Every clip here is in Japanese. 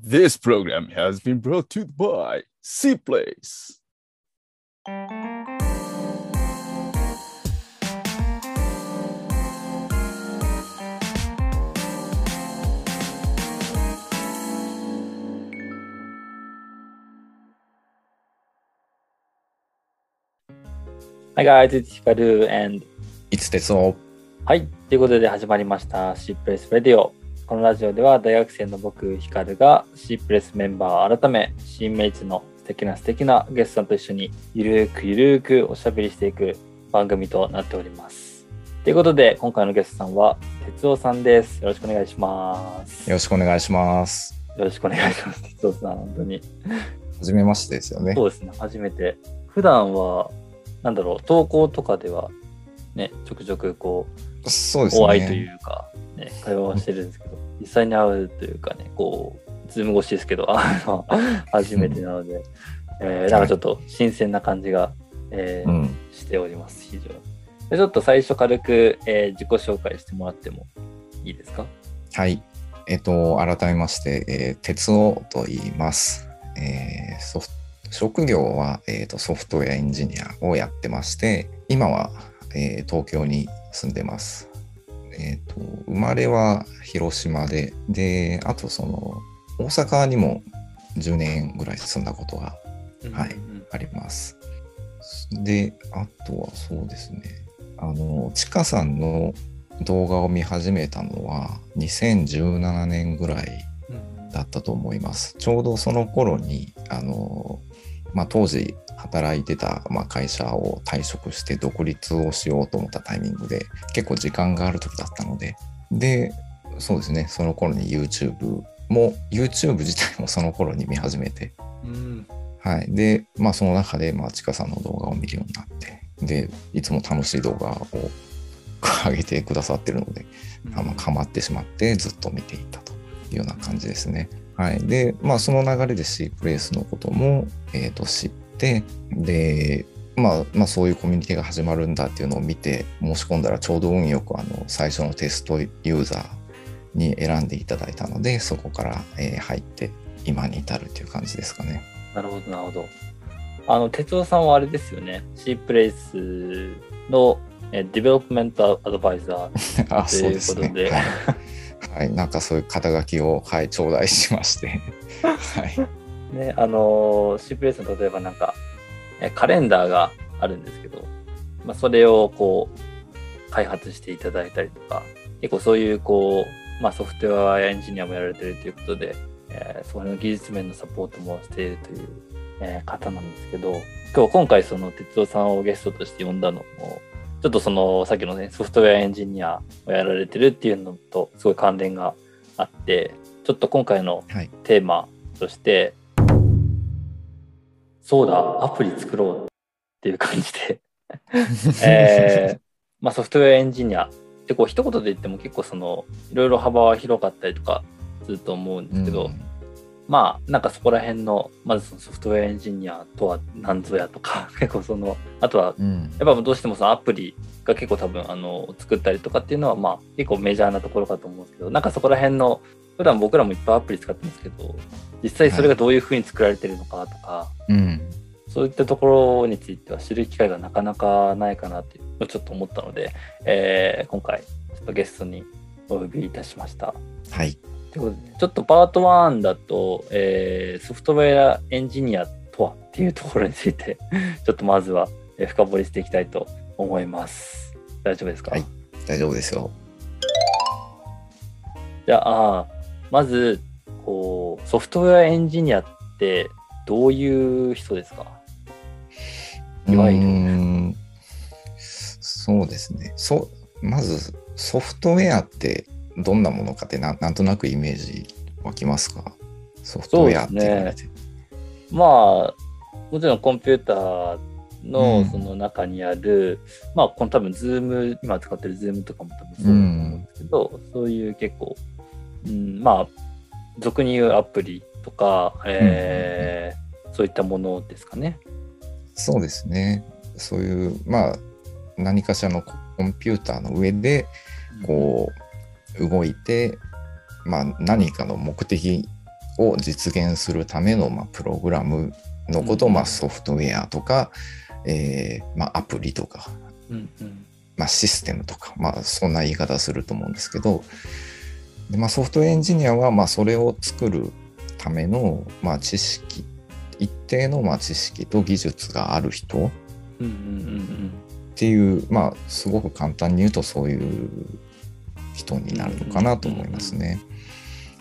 This program has been brought to you by C Place. はい、guys, it's Hikaru and いつ鉄をはい、ということで始まりました C プレスレディオ。 このラジオでは大学生の僕、ヒカルが C プレスメンバー改め、新メイツの素敵な素敵なゲストさんと一緒にゆるーくゆるーくおしゃべりしていく番組となっております。ということで、今回のゲストさんは、哲夫さんです。よろしくお願いします。よろしくお願いします。よろしくお願いします。哲夫さん、本当に。はじめましてですよね。そうですね、初めて。普段は、なんだろう、投稿とかでは、ね、ちょくちょくこう、そうですね。お会いというか、ね、会話をしてるんですけど、実際に会うというかね、こう、 Zoom 越しですけど、あの 初めてなので、えーなんかちょっと新鮮な感じが、えーうん。しております、非常に。でちょっと最初軽く、えー自己紹介してもらってもいいですか？はい。えっと、改めまして、えー、鉄夫と言います。えーソフ職業は、えーとソフトウェアエンジニアをやってまして、今は、えー東京に住んでます。えっ、と、生まれは広島で、で、あとその、大阪にも10年ぐらい住んだことがはいうんあります。で、あとはそうですね。あの、ちかさんの動画を見始めたのは2017年ぐらいうんだったと思います。ちょうどその頃に、あの、まあ、当時働いてた、まあ、会社を退職して独立をしようと思ったタイミングで結構時間がある時だったので、で、そうですね、その頃に YouTube も、YouTube 自体もその頃に見始めて、うん。はい。で、まあその中で、まあちかさんの動画を見るようになって、で、いつも楽しい動画を 上げてくださってるので、あまあ、かまってしまってずっと見ていたというような感じですね。はい。で、まあその流れで C プレイスのことも、えーと知って、で、まあ、まあそういうコミュニティが始まるんだっていうのを見て申し込んだらちょうど運よくあの最初のテストユーザーに選んでいただいたのでそこから、えー入って今に至るという感じですかね。なるほど、なるほど。あの、哲夫さんはあれですよね。C プレイスのえー development advisor あ、とそういうですね。ことで、はい、はい、なんかそういう肩書きを、はい、頂戴しまして、はい、ね、あのー、C プレイスの例えばなんか、カレンダーがあるんですけど、まあ、それをこう、開発していただいたりとか、結構そういうこう、まあ、ソフトウェアエンジニアもやられてるということで、えーその技術面のサポートもしているという、えー方なんですけど、今日今回その哲夫さんをゲストとして呼んだのも、ちょっとそのさっきのね、ソフトウェアエンジニアをやられてるっていうのとすごい関連があって、ちょっと今回のはい、テーマとして、そうだ、アプリ作ろうっていう感じで、えーまあ、ソフトウェアエンジニアってこう一言で言っても結構そのいろいろ幅は広かったりとかすると思うんですけど、うんまあなんかそこら辺のまずそのソフトウェアエンジニアとは何ぞやとか 結構そのあとはうん、やっぱどうしてもそのアプリが結構多分あの作ったりとかっていうのはまあ結構メジャーなところかと思うんですけどなんかそこら辺の普段僕らもいっぱいアプリ使ってますけど実際それがどういうふうに作られてるのかとか、うん、そういったところについては知る機会がなかなかないかなってちょっと思ったので、えー今回ちょっとゲストにお呼びいたしました。はい、ということでね、ちょっとパート1だと、えーソフトウェアエンジニアとはっていうところについて、ちょっとまずはえー深掘りしていきたいと思います。大丈夫ですか、はい大丈夫ですよ。じゃあ、まず、こう、ソフトウェアエンジニアってどういう人ですか？いわゆるそうですね。そまずソフトウェアってどんなものかってななんとなくイメージ湧きますか？ソフトウェアって言われて。まあ、もちろんコンピューターうんのその中にある、まあ、この多分、 Zoom、今使ってる Zoom とかも多分そうだと思うんですけど、そういう結構、うん、まあ、俗に言うアプリとか、えーそういったものですかね。そうですね。そういう、まあ、何かしらのコンピューターの上で、こう、動いて、まあ、何かの目的を実現するための、まあ、プログラムのことを、うん。まあ、ソフトウェアとか、えーまあ、アプリとか、うんうん。まあ、システムとか、まあ、そんな言い方すると思うんですけどで、まあ、ソフトウェアエンジニアは、まあ、それを作るための、まあ、知識一定の、まあ、知識と技術がある人っていう、まあ、すごく簡単に言うとそういう人になるのかなと思いますね。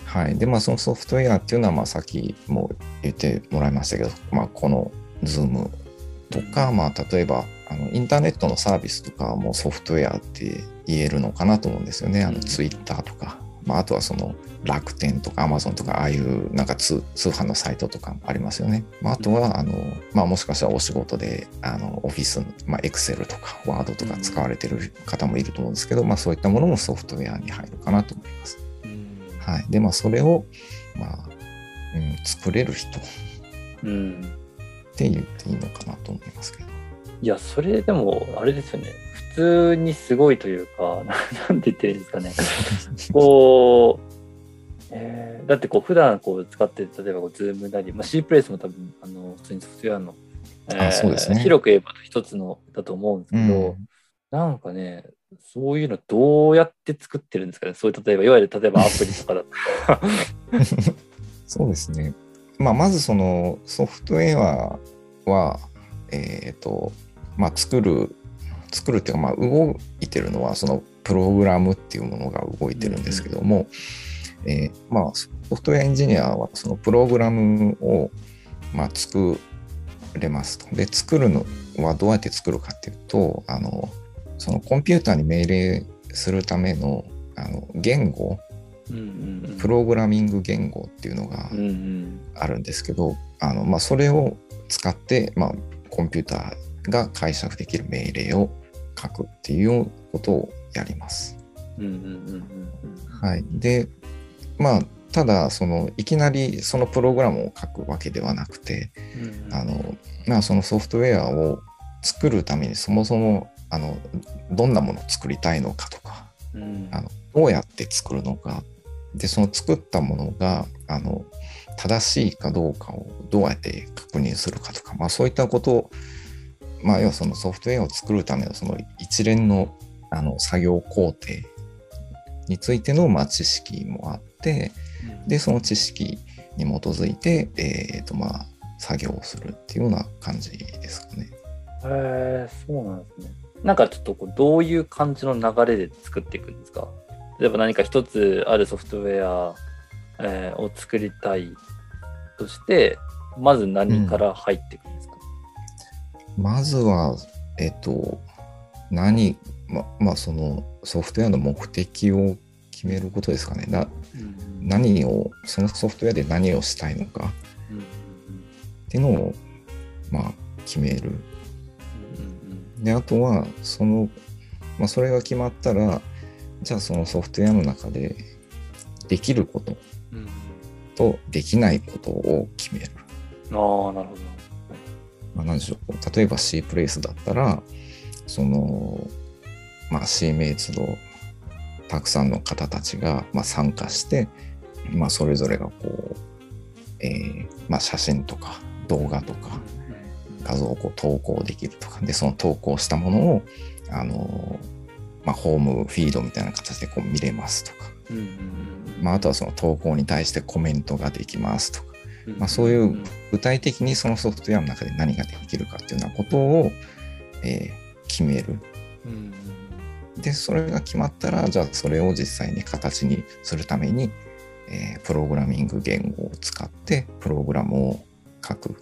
はい。で、まあ、そのソフトウェアっていうのは、まあ、さっきも言ってもらいましたけど、まあ、この Zoom とか、まあ、例えば、あのインターネットのサービスとかもソフトウェアって言えるのかなと思うんですよね。あの、うん Twitter とか、まあ、あとはその楽天とか Amazon とか、ああいうなんか通通販のサイトとかもありますよね。まあ、あとは、あの、まあ、もしかしたらお仕事で、あの、オフィス、まあ、Excel とか Word とか使われてる方もいると思うんですけど、まあ、そういったものもソフトウェアに入るかなと思います。うんはい。で、まあ、それを、まあ、うん、作れる人っうんて言っていいのかなと思いますけど。いや、それでも、あれですよね。普通にすごいというか、な なんて言ってるんですかね。こう、えーだってこう、普段こう使ってる、例えばこう、ズームなり、まあ、C プレイスも多分、あの、普通にソフトウェアの、えーあそうですね広く言えば一つのだと思うんですけど、なんかね、そういうのどうやって作ってるんですかね。そういう、例えば、いわゆる、例えばアプリとかだと。そうですね。まあ、まずそのソフトウェアは、えっ、と、まあ、作る、作るっていうか、まあ、動いてるのは、そのプログラムっていうものが動いてるんですけども、えーまあ、ソフトウェアエンジニアはそのプログラムを、まあ、作れますと。で、作るのはどうやって作るかっていうと、あの、そのコンピューターに命令するためのあの言語、うんうんうん。プログラミング言語っていうのがうんうん。あるんですけど、あのまあ、それを使って、まあ、コンピューターが解釈できる命令を書くっていうことをやります。はい、でまあただそのいきなりそのプログラムを書くわけではなくてあの、まあ、そのソフトウェアを作るためにそもそもあのどんなものを作りたいのかとかうん。あのどうやって作るのか。でその作ったものがあの正しいかどうかをどうやって確認するかとか、まあ、そういったことを、まあ、要はそのソフトウェアを作るためのその一連のあの作業工程についての、まあ、知識もあってでその知識に基づいて、えーとまあ、作業をするっていうような感じですかね。へえそうなんですね。なんかちょっとこうどういう感じの流れで作っていくんですか？例えば何か一つあるソフトウェア、えーを作りたいとして、まず何から入っていくんですか、まずは、えっと、何、ま、まあ、そのソフトウェアの目的を決めることですかね。なうん何を、そのソフトウェアで何をしたいのかうんうんっていうのを、まあ、決める。うんで、あとは、その、まあ、それが決まったら、じゃあそのソフトウェアの中でできることとできないことを決める。ああ、なるほど。まあ、なんでしょう。例えば C プレイスだったら、その、まあ、C メイツのたくさんの方たちが、まあ、参加して、まあ、それぞれがこう、えーまあ、写真とか動画とか画像をこう投稿できるとか、で、その投稿したものを、あの、まあ、ホームフィードみたいな形でこう見れますとか、うんまあ、あとはその投稿に対してコメントができますとか、うんまあ、そういう具体的にそのソフトウェアの中で何ができるかっていうようなことを、えー決める。うんで、それが決まったら、じゃあそれを実際に形にするために、えープログラミング言語を使ってプログラムを書く。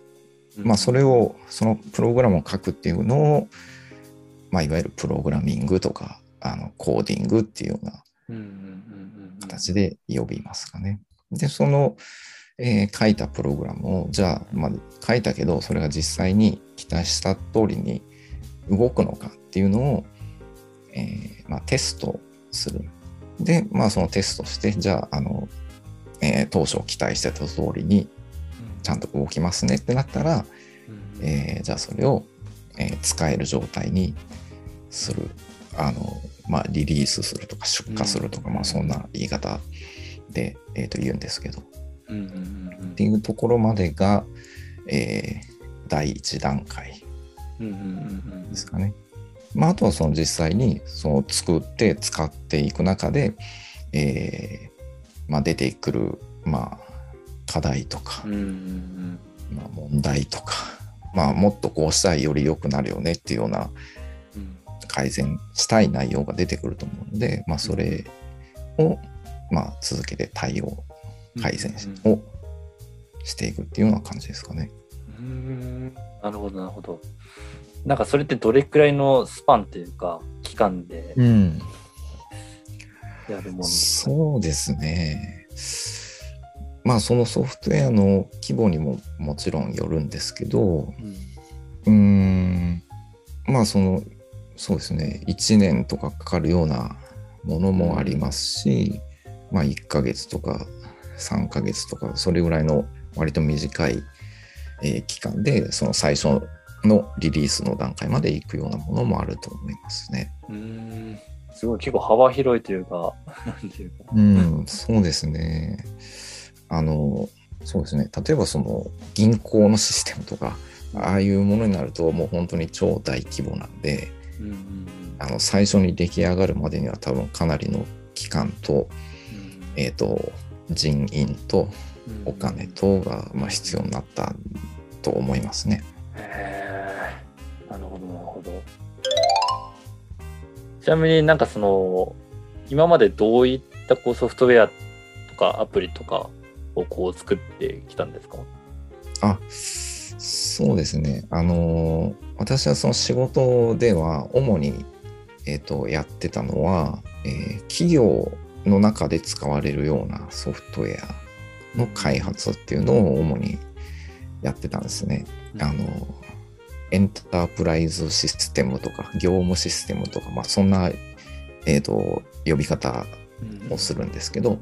うんまあ、それを、そのプログラムを書くっていうのを、まあ、いわゆるプログラミングとか、あの、コーディングっていうような形で呼びますかね。で、その、えー書いたプログラムを、じゃあ、まあ、書いたけど、それが実際に期待した通りに動くのかっていうのを、えーまあ、テストする。で、まあ、そのテストして、じゃあ、あの、えー当初期待してた通りにちゃんと動きますねってなったら、うんえーじゃあそれを、えー使える状態にする。あの、まあ、リリースするとか出荷するとか、うんまあ、そんな言い方で、えーと言うんですけど。っていうところまでが、えー第1段階ですかね。まあ、あとはその実際にその作って使っていく中で、えーまあ、出てくる、まあ、課題とかまあ、問題とか、まあ、もっとこうしたらより良くなるよねっていうようなうん改善したい内容が出てくると思うので、まあ、それを、まあ、続けて対応うん。改善うん。をしていくっていうような感じですかね。うーん。なるほど、なるほど。なんかそれってどれくらいのスパンというか、期間でうん、やるものですか、そうですね。まあそのソフトウェアの規模にももちろんよるんですけど、うん。うーん、まあその、そうですね、1年とかかかるようなものもありますし、まあ1ヶ月とか3ヶ月とか、それぐらいの割と短い、えー期間で、その最初のリリースの段階まで行くようなものもあると思いますね。うーんすごい結構幅広いというか、なんていうか。うん、そうですね。あの、そうですね。例えばその銀行のシステムとか、ああいうものになるともう本当に超大規模なんで、うんうんあの最初に出来上がるまでには多分かなりの期間と、うんえっ、と、人員とうんお金とが、まあ、必要になったと思いますね。へーなるほど、なるほど。ちなみになんかその、今までどういったこうソフトウェアとかアプリとかをこう作ってきたんですか？あ、そうですね。あの、私はその仕事では主に、えっ、と、やってたのは、えー企業の中で使われるようなソフトウェアの開発っていうのを主にやってたんですね。うんあの、エンタープライズシステムとか、業務システムとか、まあ、そんな、えっ、と、呼び方うんをするんですけど、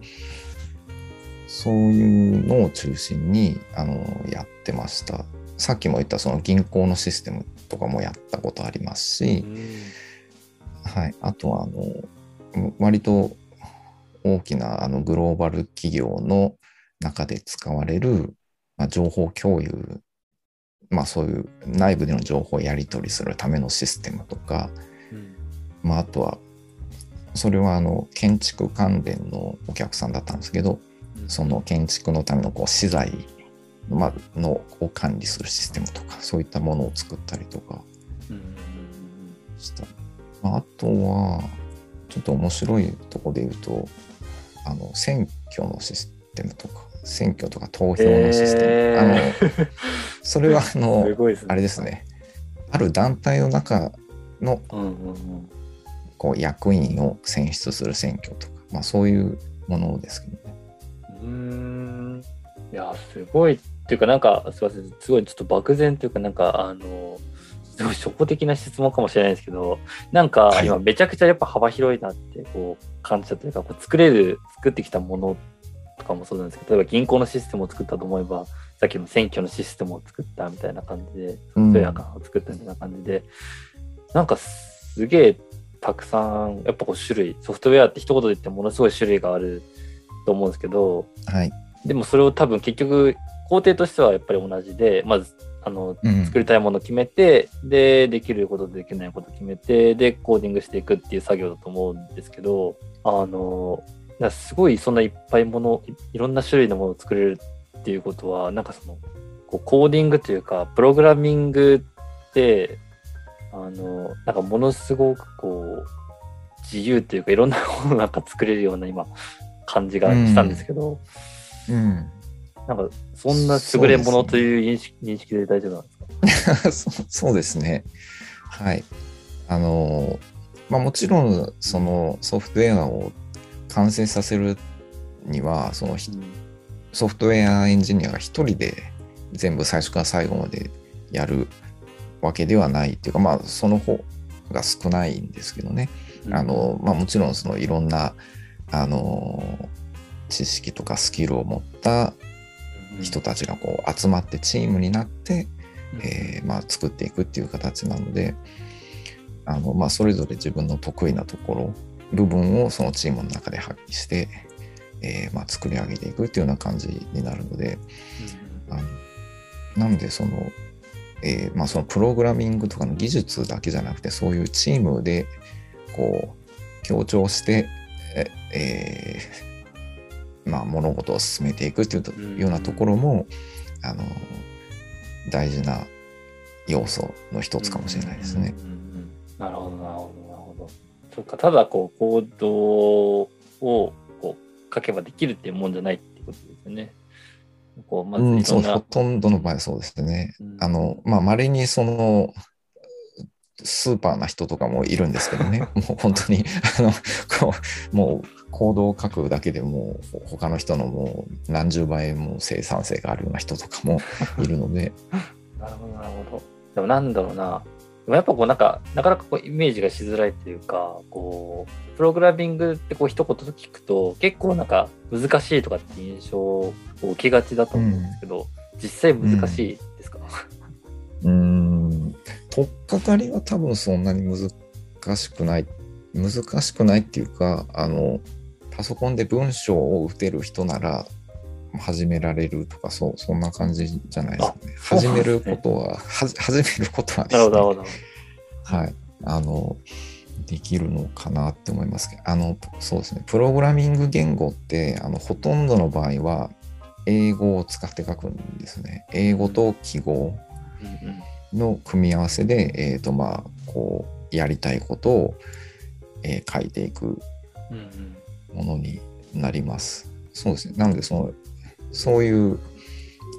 そういうのを中心にあのやってました。さっきも言ったその銀行のシステムとかもやったことありますし、はい、あとはあの割と大きなあのグローバル企業の中で使われる、まあ、情報共有、まあ、そういう内部での情報をやり取りするためのシステムとか、うん。まあ、あとはそれはあの建築関連のお客さんだったんですけどうん。その建築のためのこう資材、まあのを管理するシステムとかそういったものを作ったりとかうん。した。まあ、あとはちょっと面白いところで言うとあの選挙のシステムとか選挙とか投票のシステム、へーあの それはあのね。あれですねある団体の中のうんうんうん。こう役員を選出する選挙とか、まあ、そういうものですけどね。うーん。いや、すごい。っていうか、なんか、すいません。すごいちょっと漠然というか、なんか、あの、すごい初歩的な質問かもしれないですけど、なんかは、い今めちゃくちゃやっぱ幅広いなって、こう、感じたというか、こう作れる、作ってきたものとかもそうなんですけど、例えば銀行のシステムを作ったと思えば、さっきの選挙のシステムを作ったみたいな感じで、ソフトウェアを作ったみたいな感じで、なんかすげえたくさん、やっぱこう種類、ソフトウェアって一言で言ってものすごい種類があると思うんですけど、はい。でもそれを多分結局工程としてはやっぱり同じでまずあのうん。作りたいものを決めて、でできることとできないことを決めてでコーディングしていくっていう作業だと思うんですけどあのすごいそんないっぱいものいいろんな種類のものを作れるっていうことはなんかそのこうコーディングというかプログラミングってあのなんかものすごくこう自由というかいろんなものをなんか作れるような今感じがしたんですけど。うん、なんか、そんな優れものという認識,、認識で大丈夫なんですか？そうそうですね。はい。あの、まあ、もちろん、そのソフトウェアを完成させるには、そのひソフトウェアエンジニアが一人で全部最初から最後までやるわけではないっていうか、まあ、その方が少ないんですけどね。あの、まあ、もちろん、そのいろんな、あの、知識とかスキルを持った人たちがこう集まってチームになって、えーまあ、作っていくっていう形なのであの、まあ、それぞれ自分の得意なところ部分をそのチームの中で発揮して、ええーまあ、作り上げていくっていうような感じになるので、あのなんでその、えーまあ、そのプログラミングとかの技術だけじゃなくてそういうチームでこう協調して、ええーまあ、物事を進めていくっていうようなところも、あの大事な要素の一つかもしれないですね。なるほど、なるほど、なるほど。そっか、ただこう、コードをこう書けばできるっていうもんじゃないってことですよね。こう、まずうん、そう、ほとんどの場合はそうですね。うんあの、まあ、稀にその、スーパーな人とかもいるんですけどね、もう本当に、あの、こう、もう、行動を書くだけでもう、他の人のもう何十倍も生産性があるような人とかも いるので、なるほど、なるほど。でもなんだろうな。でもやっぱこうなんか、なかなかこうイメージがしづらいというか、こう、プログラミングってこう一言と聞くと、結構なんか難しいとかって印象を受けがちだと思うんですけど、実際難しいですか、うーん、取っかかりは多分そんなに難しくない、難しくないっていうか、あの、パソコンで文章を打てる人なら始められるとか、そう、そんな感じじゃないですかね。始めることは、はじ始めることはですね、なるほど。はい。あの、できるのかなって思いますけど、あの、そうですね、プログラミング言語って、あの、ほとんどの場合は、英語を使って書くんですね。英語と記号うんうんの組み合わせで、えっ、と、まあ、こう、やりたいことを、えー書いていくうんうんものになります。そうですね。なので、その、そういう、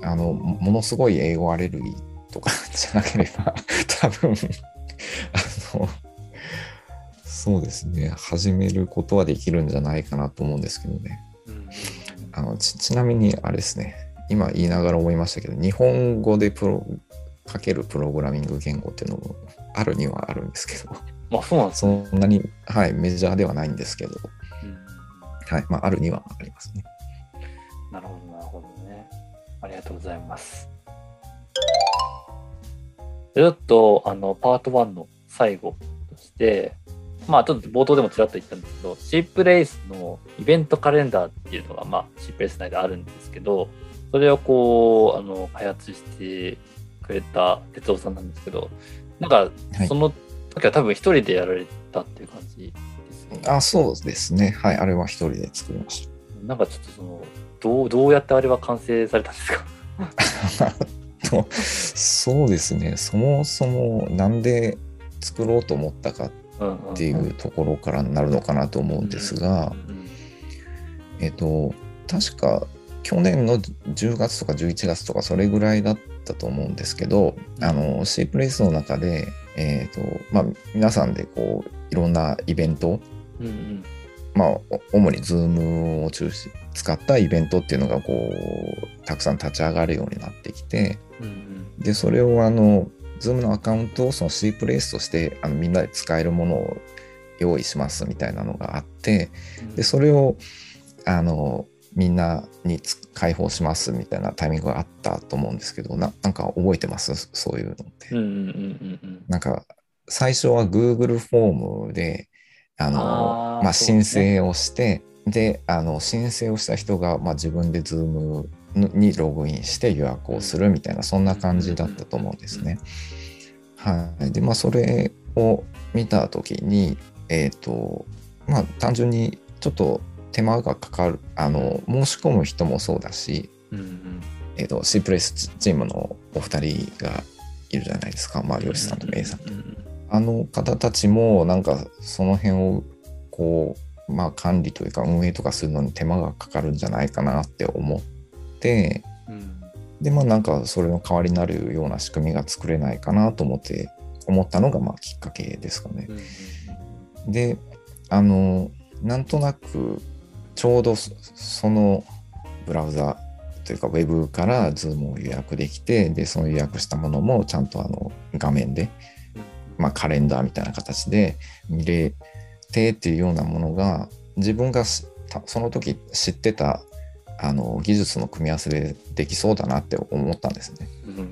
あの、もものすごい英語アレルギーとか じゃなければ、多分、あの、そうですね。始めることはできるんじゃないかなと思うんですけどね。うんうんあのちちなみに、あれですね。今言いながら思いましたけど、日本語でプロ書けるプログラミング言語っていうのもあるにはあるんですけど、まあそうなんですそんなに、はい、メジャーではないんですけど、うんはい、まあ、あるにはありますね。なるほど、なるほどね。ありがとうございます。でちょっと、あの、パート1の最後として、まあ、ちょっと冒頭でもちらっと言ったんですけど、シープレイスのイベントカレンダーっていうのが、まあ、シープレイス内であるんですけど、それをこう、あの、開発してくれた哲夫さんなんですけど、なんかは、いその時は多分一人でやられたっていう感じですよね。あ、そうですね。はい、あれは一人で作りましなんかちょっとその、どう、どうやってあれは完成されたんですか？そうですね。そもそもなんで作ろうと思ったかっていうところからなるのかなと思うんですが、うんえっと、確か去年の10月とか11月とかそれぐらいだったと思うんですけど、あの、シープレイスの中で、えっと、まあ、皆さんでこう、いろんなイベント、うんうん。まあ、お主に Zoom を中心使ったイベントっていうのがこう、たくさん立ち上がるようになってきて、うんうん。で、それをあの、Zoom のアカウントをその C プレイスとしてあのみんなで使えるものを用意しますみたいなのがあって、で、それをあの、みんなにつ開放しますみたいなタイミングがあったと思うんですけど、ななんか覚えてます？そういうのって。うんうんうんうんうんなんか、最初は Google フォームで、あの、まあ、申請をして、で、あの、申請をした人が、まあ、自分で Zoom にログインして予約をするみたいな、そんな感じだったと思うんですね。はい。で、まあ、それを見たときに、えっ、と、まあ、単純にちょっと手間がかかる、あの、申し込む人もそうだし、うんうん。えっ、と、C プレイスチームのお二人がいるじゃないですか。まあ、漁師さんとメイさんうんうんあの方たちもなんかその辺をこうまあ管理というか運営とかするのに手間がかかるんじゃないかなって思ってうん。でまあなんかそれの代わりになるような仕組みが作れないかなと思って思ったのがまあきっかけですかね。う。んうん。であのなんとなくちょうどそそのブラウザというかウェブから Zoom を予約できてでその予約したものもちゃんとあの画面でまあ、カレンダーみたいな形で見れてっていうようなものが自分がその時知ってたあの技術の組み合わせでできそうだなって思ったんですね。うん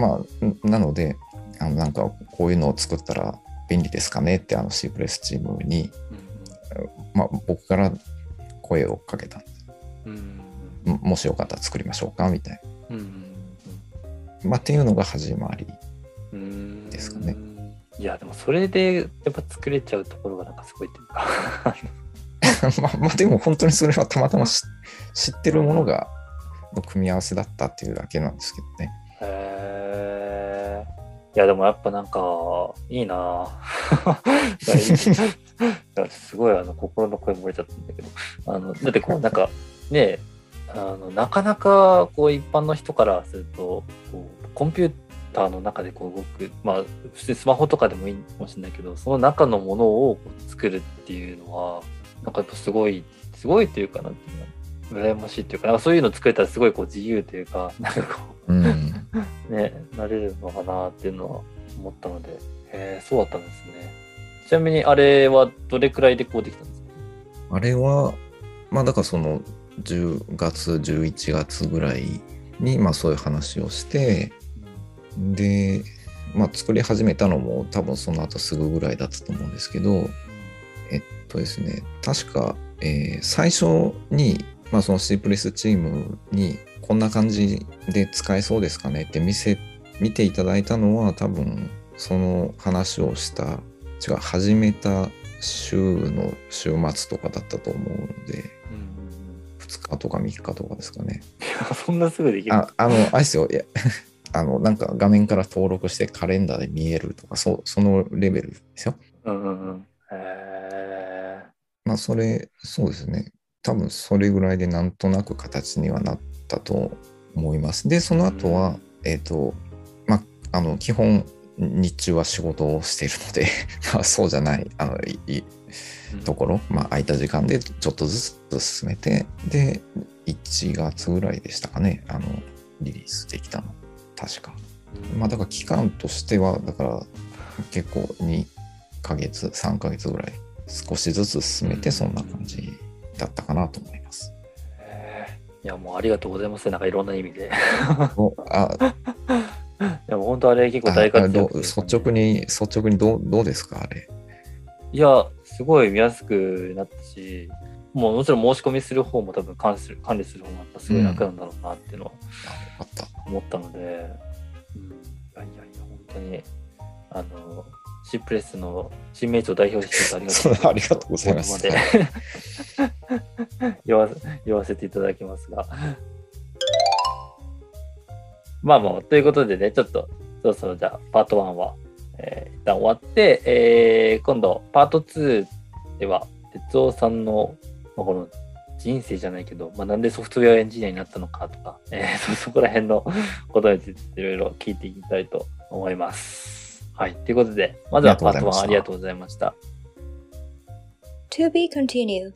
まあんなのであのなんかこういうのを作ったら便利ですかねってあのシープレスチームに、まあ、僕から声をかけた。うん。ももしよかったら作りましょうかみたいうん。な。まあ、っていうのが始まり。うん。ですかね。いや、でもそれでやっぱ作れちゃうところがなんかすごいっていうか。まあ、まあでも本当にそれはたまたま知知ってるものがの組み合わせだったっていうだけなんですけどね。へえ。いや、でもやっぱなんか、いいな すごいあの心の声漏れちゃったんだけど。あのだってこう、なんか、ねあのなかなかこう一般の人からするとこうコンピューターの中でこう動くまあ普通にスマホとかでもいいかもしれないけどその中のものをこう作るっていうのはなんかやっぱすごいすごいというかなんていうの羨ましいっていうかなんかそういうの作れたらすごいこう自由というかなんかこううん。ね、なれるのかなっていうのは思ったので、へえ、そうだったんですね。ちなみにあれはどれくらいでこうできたんですか？あれは、まあだからその10月、11月ぐらいに、まあそういう話をして、で、まあ作り始めたのも多分その後すぐぐらいだったと思うんですけど、えっとですね、確か、えー最初に、まあその C プレスチームにこんな感じで使えそうですかねって見せ、見ていただいたのは多分その話をした、違う、始めた週の週末とかだったと思うので、2日とか3日とかですかね。そんなすぐできる？あ、あの、あれですよ、いや、あの、なんか画面から登録してカレンダーで見えるとか、そう、そのレベルですよ。うんうんうん。へまあ、それ、そうですね。多分それぐらいでなんとなく形にはなったと思います。で、その後は、えっ、と、まあ、あの、基本、日中は仕事をしているので、まあ、そうじゃない、あの、いいーところ、まあ、空いた時間でちょっとずつ進めて、で、1月ぐらいでしたかね、あの、リリースできたの。確か。まあ、だから期間としては、だから結構2ヶ月、3ヶ月ぐらい少しずつ進めて、そんな感じだったかなと思います。いや、もうありがとうございます。なんかいろんな意味で。おあ いや、もう本当あれ結構あ大活躍ね率直に、率直にどうどうですか、あれ。いや、すごい見やすくなったし、もうもちろん申し込みする方も多分管理する管理する方もやっぱすごい楽なんだろうなっていうのは。思ったので、うん、いやいやいや、本当に、あの、シープレスの新名長を代表してありがとうそうありがとうございます。ここまで。言わ言わせていただきますが。まあもう、ということでね、ちょっと、そろそろじゃあ、パート1は、えー一旦終わって、えー今度、パート2では、哲夫さんの、まあ、この人生じゃないけど、まあ、なんでソフトウェアエンジニアになったのかとか、えーそこら辺のことについていろいろ聞いていきたいと思います。はい。ということで、まずはパート1ありがとうございました。To be continued.